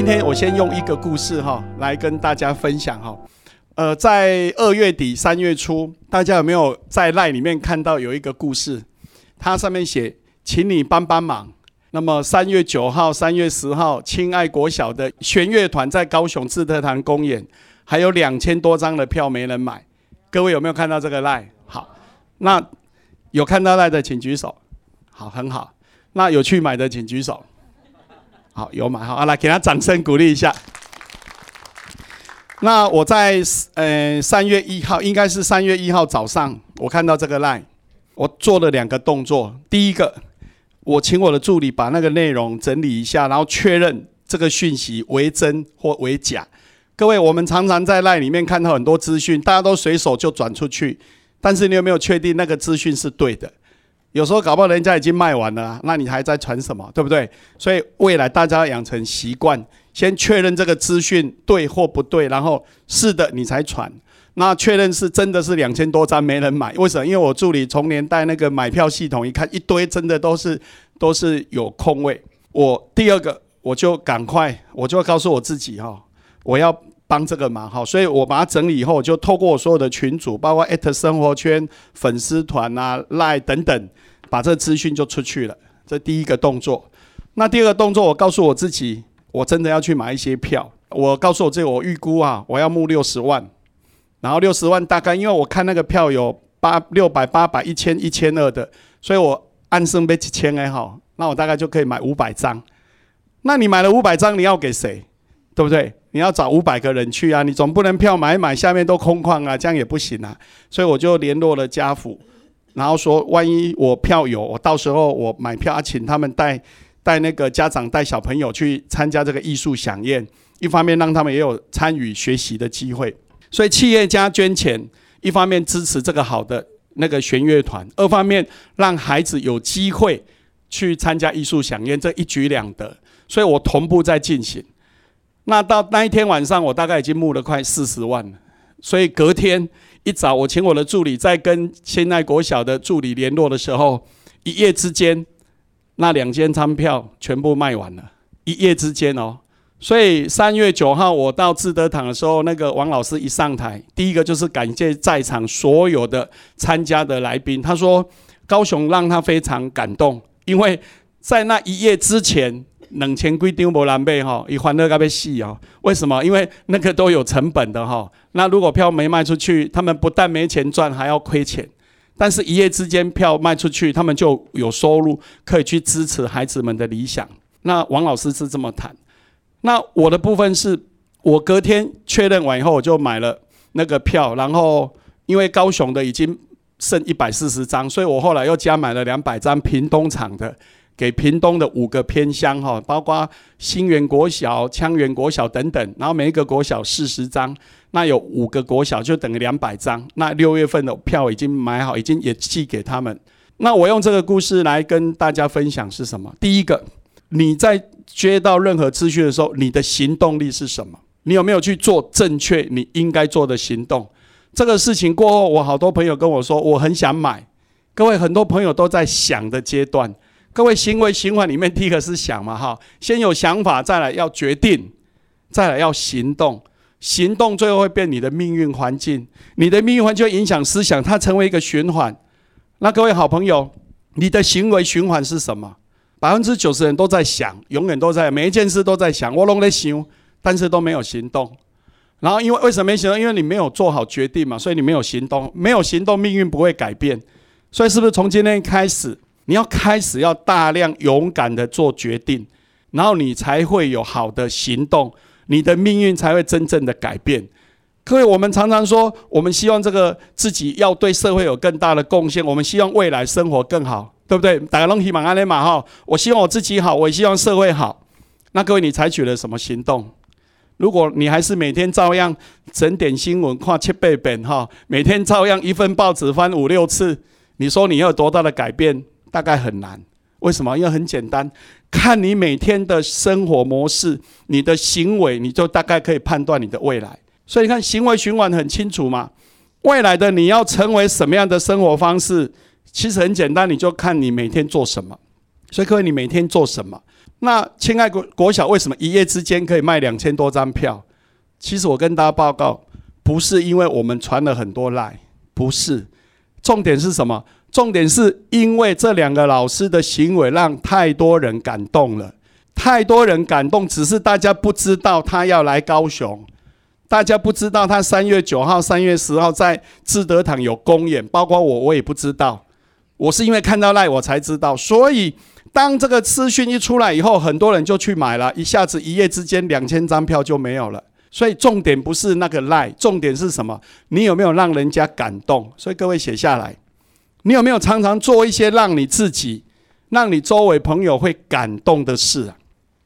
今天我先用一个故事哈来跟大家分享哈。呃，在二月底三月初，大家有没有在赖里面看到有一个故事？它上面写，请你帮帮忙。那么三月九号、三月十号，亲爱国小的弦乐团在高雄志特堂公演，还有两千多张的票没人买。各位有没有看到这个赖？好，那有看到赖的请举手。好，很好。那有去买的请举手。好，有买好，来给他掌声鼓励一下。那我在呃三月一号，应该是三月一号早上，我看到这个 line，我做了两个动作。第一个，我请我的助理把那个内容整理一下，然后确认这个讯息为真或为假。各位，我们常常在 line 里面看到很多资讯，大家都随手就转出去，但是你有没有确定那个资讯是对的？有时候搞不好人家已经卖完了，那你还在传什么？对不对？所以未来大家要养成习惯，先确认这个资讯对或不对，然后是的你才传。那确认是真的是两千多张没人买，为什么？因为我助理从年代那个买票系统一看，一堆真的都是都是有空位。我第二个我就赶快，我就告诉我自己哈，我要。帮这个忙哈，所以我把它整理以后，就透过我所有的群组，包括艾特生活圈、粉丝团啊、赖等等，把这资讯就出去了。这第一个动作。那第二个动作，我告诉我自己，我真的要去买一些票。我告诉我这个，我预估啊，我要募六十万，然后六十万大概，因为我看那个票有八六百、八百、一千、一千二的，所以我按升杯几千也好，那我大概就可以买五百张。那你买了五百张，你要给谁？对不对？你要找五百个人去啊，你总不能票买买下面都空旷啊，这样也不行啊。所以我就联络了家父，然后说，万一我票有，我到时候我买票啊，请他们带带那个家长带小朋友去参加这个艺术飨宴，一方面让他们也有参与学习的机会。所以企业家捐钱，一方面支持这个好的那个弦乐团，二方面让孩子有机会去参加艺术飨宴，这一举两得。所以我同步在进行。那到那一天晚上，我大概已经募了快四十万了。所以隔天一早，我请我的助理在跟现爱国小的助理联络的时候，一夜之间，那两间餐票全部卖完了。一夜之间哦，所以三月九号我到志德堂的时候，那个王老师一上台，第一个就是感谢在场所有的参加的来宾。他说高雄让他非常感动，因为在那一夜之前。两千几张无人买哈，伊欢乐到要死哦！为什么？因为那个都有成本的哈。那如果票没卖出去，他们不但没钱赚，还要亏钱。但是，一夜之间票卖出去，他们就有收入，可以去支持孩子们的理想。那王老师是这么谈。那我的部分是，我隔天确认完以后，我就买了那个票。然后，因为高雄的已经剩一百四十张，所以我后来又加买了两百张屏东场的。给屏东的五个偏乡哈，包括新园国小、羌园国小等等，然后每一个国小四十张，那有五个国小就等于两百张。那六月份的票已经买好，已经也寄给他们。那我用这个故事来跟大家分享是什么？第一个，你在接到任何资讯的时候，你的行动力是什么？你有没有去做正确你应该做的行动？这个事情过后，我好多朋友跟我说，我很想买。各位，很多朋友都在想的阶段。各位行为循环里面，第一个是想嘛，哈，先有想法，再来要决定，再来要行动，行动最后会变你的命运环境，你的命运环境影响思想，它成为一个循环。那各位好朋友，你的行为循环是什么？百分之九十人都在想，永远都在每一件事都在想，我拢在想，但是都没有行动。然后因为为什么没行动？因为你没有做好决定嘛，所以你没有行动，没有行动，命运不会改变。所以是不是从今天开始？你要开始要大量勇敢的做决定，然后你才会有好的行动，你的命运才会真正的改变。各位，我们常常说，我们希望这个自己要对社会有更大的贡献，我们希望未来生活更好，对不对？大家拢希望安尼嘛哈，我希望我自己好，我也希望社会好。那各位，你采取了什么行动？如果你还是每天照样整点新闻看七倍本哈，每天照样一份报纸翻五六次，你说你要有多大的改变？大概很难，为什么？因为很简单，看你每天的生活模式，你的行为，你就大概可以判断你的未来。所以你看，行为循环很清楚嘛。未来的你要成为什么样的生活方式，其实很简单，你就看你每天做什么。所以各位，你每天做什么？那亲爱国国小为什么一夜之间可以卖两千多张票？其实我跟大家报告，不是因为我们传了很多赖，不是，重点是什么？重点是因为这两个老师的行为让太多人感动了，太多人感动，只是大家不知道他要来高雄，大家不知道他三月九号、三月十号在志德堂有公演，包括我，我也不知道。我是因为看到赖我才知道，所以当这个资讯一出来以后，很多人就去买了，一下子一夜之间两千张票就没有了。所以重点不是那个赖，重点是什么？你有没有让人家感动？所以各位写下来。你有没有常常做一些让你自己、让你周围朋友会感动的事啊？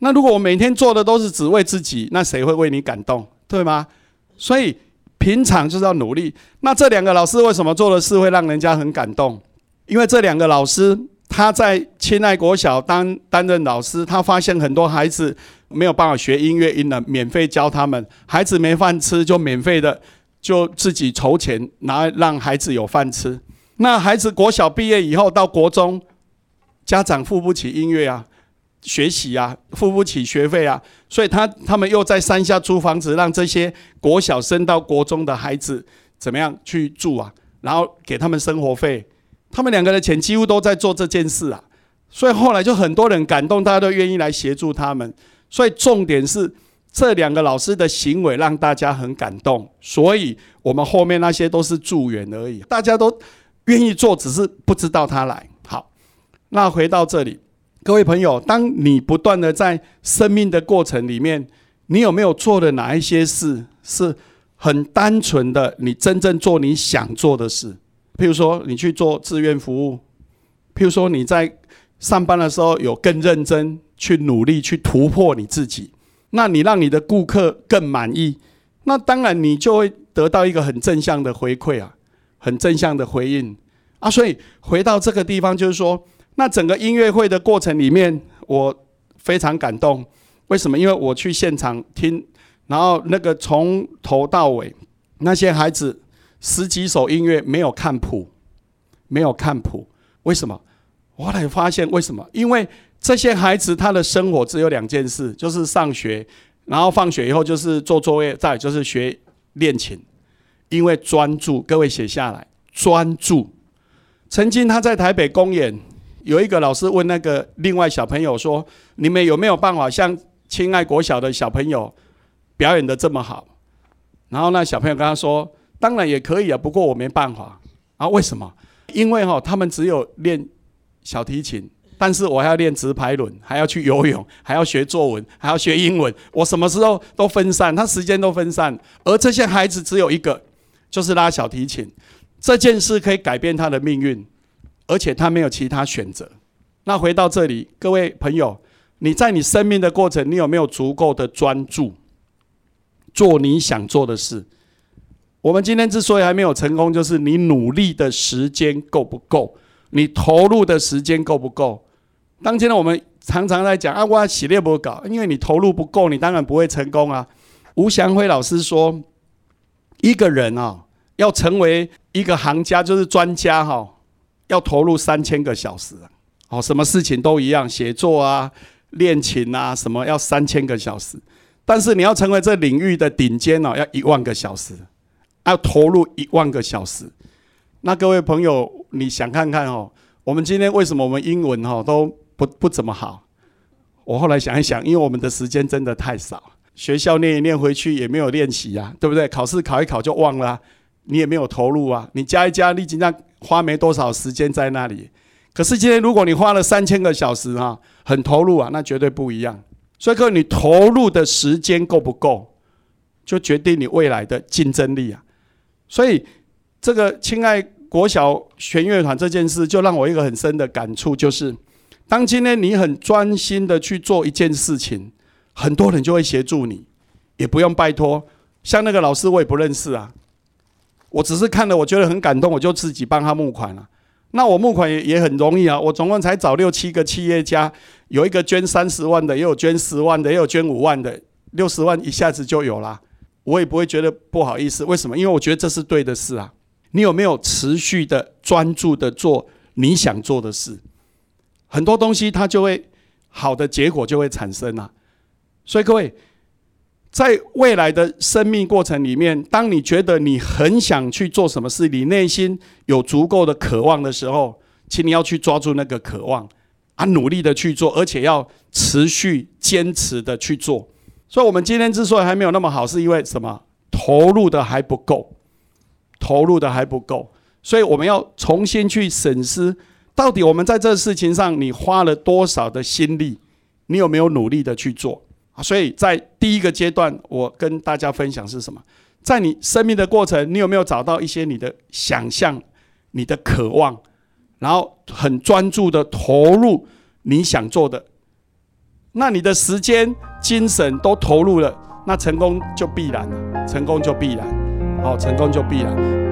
那如果我每天做的都是只为自己，那谁会为你感动？对吗？所以平常就是要努力。那这两个老师为什么做的事会让人家很感动？因为这两个老师他在亲爱国小当担任老师，他发现很多孩子没有办法学音乐，因而免费教他们。孩子没饭吃，就免费的就自己筹钱然后让孩子有饭吃。那孩子国小毕业以后到国中，家长付不起音乐啊，学习啊，付不起学费啊，所以他他们又在山下租房子，让这些国小升到国中的孩子怎么样去住啊？然后给他们生活费，他们两个的钱几乎都在做这件事啊。所以后来就很多人感动，大家都愿意来协助他们。所以重点是这两个老师的行为让大家很感动，所以我们后面那些都是助缘而已，大家都。愿意做，只是不知道他来。好，那回到这里，各位朋友，当你不断的在生命的过程里面，你有没有做的哪一些事是很单纯的？你真正做你想做的事，譬如说你去做志愿服务，譬如说你在上班的时候有更认真去努力去突破你自己，那你让你的顾客更满意，那当然你就会得到一个很正向的回馈啊。很正向的回应啊，所以回到这个地方，就是说，那整个音乐会的过程里面，我非常感动。为什么？因为我去现场听，然后那个从头到尾，那些孩子十几首音乐没有看谱，没有看谱。为什么？我来发现为什么？因为这些孩子他的生活只有两件事，就是上学，然后放学以后就是做作业，再就是学练琴。因为专注，各位写下来。专注。曾经他在台北公演，有一个老师问那个另外小朋友说：“你们有没有办法像亲爱国小的小朋友表演的这么好？”然后那小朋友跟他说：“当然也可以啊，不过我没办法。”啊，为什么？因为哈，他们只有练小提琴，但是我还要练直排轮，还要去游泳，还要学作文，还要学英文。我什么时候都分散，他时间都分散，而这些孩子只有一个。就是拉小提琴这件事可以改变他的命运，而且他没有其他选择。那回到这里，各位朋友，你在你生命的过程，你有没有足够的专注做你想做的事？我们今天之所以还没有成功，就是你努力的时间够不够，你投入的时间够不够？当今呢，我们常常在讲啊，我洗练不搞，因为你投入不够，你当然不会成功啊。吴祥辉老师说。一个人啊，要成为一个行家，就是专家哈，要投入三千个小时哦，什么事情都一样，写作啊、练琴啊，什么要三千个小时。但是你要成为这领域的顶尖哦，要一万个小时，要投入一万个小时。那各位朋友，你想看看哦，我们今天为什么我们英文哈都不不怎么好？我后来想一想，因为我们的时间真的太少。学校念一念回去也没有练习呀，对不对？考试考一考就忘了，你也没有投入啊。你加一加，你今天花没多少时间在那里。可是今天如果你花了三千个小时哈，很投入啊，那绝对不一样。所以，各位，你投入的时间够不够，就决定你未来的竞争力啊。所以，这个亲爱国小弦乐团这件事，就让我一个很深的感触，就是当今天你很专心的去做一件事情。很多人就会协助你，也不用拜托。像那个老师，我也不认识啊。我只是看了，我觉得很感动，我就自己帮他募款了。那我募款也也很容易啊。我总共才找六七个企业家，有一个捐三十万的，也有捐十万的，也有捐五万的，六十万一下子就有了。我也不会觉得不好意思。为什么？因为我觉得这是对的事啊。你有没有持续的专注的做你想做的事？很多东西它就会。好的结果就会产生啊。所以各位，在未来的生命过程里面，当你觉得你很想去做什么事，你内心有足够的渴望的时候，请你要去抓住那个渴望，啊，努力的去做，而且要持续坚持的去做。所以，我们今天之所以还没有那么好，是因为什么？投入的还不够，投入的还不够。所以，我们要重新去审视，到底我们在这事情上，你花了多少的心力？你有没有努力的去做？啊，所以在第一个阶段，我跟大家分享是什么？在你生命的过程，你有没有找到一些你的想象、你的渴望，然后很专注的投入你想做的？那你的时间、精神都投入了，那成功就必然了，成功就必然，好，成功就必然。